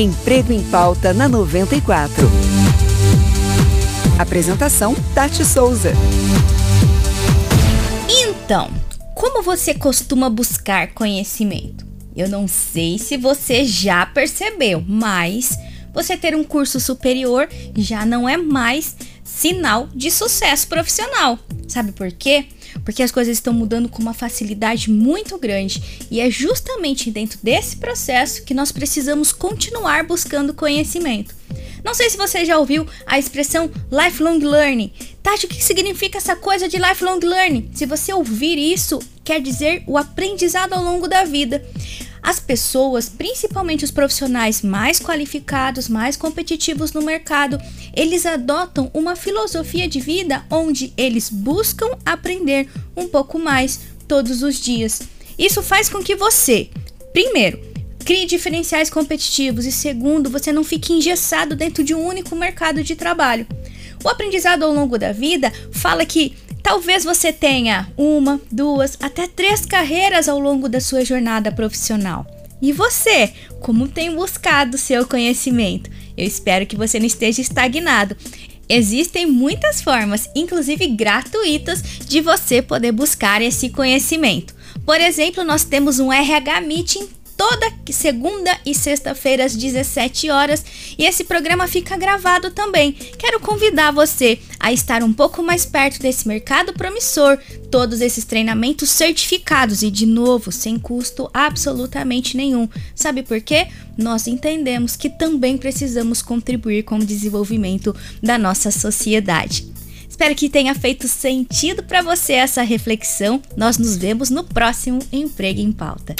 Emprego em Pauta na 94. Apresentação: Tati Souza. Então, como você costuma buscar conhecimento? Eu não sei se você já percebeu, mas você ter um curso superior já não é mais sinal de sucesso profissional. Sabe por quê? Porque as coisas estão mudando com uma facilidade muito grande e é justamente dentro desse processo que nós precisamos continuar buscando conhecimento. Não sei se você já ouviu a expressão lifelong learning. Tati, o que significa essa coisa de lifelong learning? Se você ouvir isso, quer dizer o aprendizado ao longo da vida. As pessoas, principalmente os profissionais mais qualificados, mais competitivos no mercado, eles adotam uma filosofia de vida onde eles buscam aprender um pouco mais todos os dias. Isso faz com que você, primeiro, crie diferenciais competitivos e segundo, você não fique engessado dentro de um único mercado de trabalho. O aprendizado ao longo da vida fala que Talvez você tenha uma, duas, até três carreiras ao longo da sua jornada profissional. E você, como tem buscado seu conhecimento? Eu espero que você não esteja estagnado. Existem muitas formas, inclusive gratuitas, de você poder buscar esse conhecimento. Por exemplo, nós temos um RH Meeting toda segunda e sexta-feira às 17 horas e esse programa fica gravado também. Quero convidar você a estar um pouco mais perto desse mercado promissor, todos esses treinamentos certificados e de novo sem custo absolutamente nenhum. Sabe por quê? Nós entendemos que também precisamos contribuir com o desenvolvimento da nossa sociedade. Espero que tenha feito sentido para você essa reflexão. Nós nos vemos no próximo Emprego em Pauta.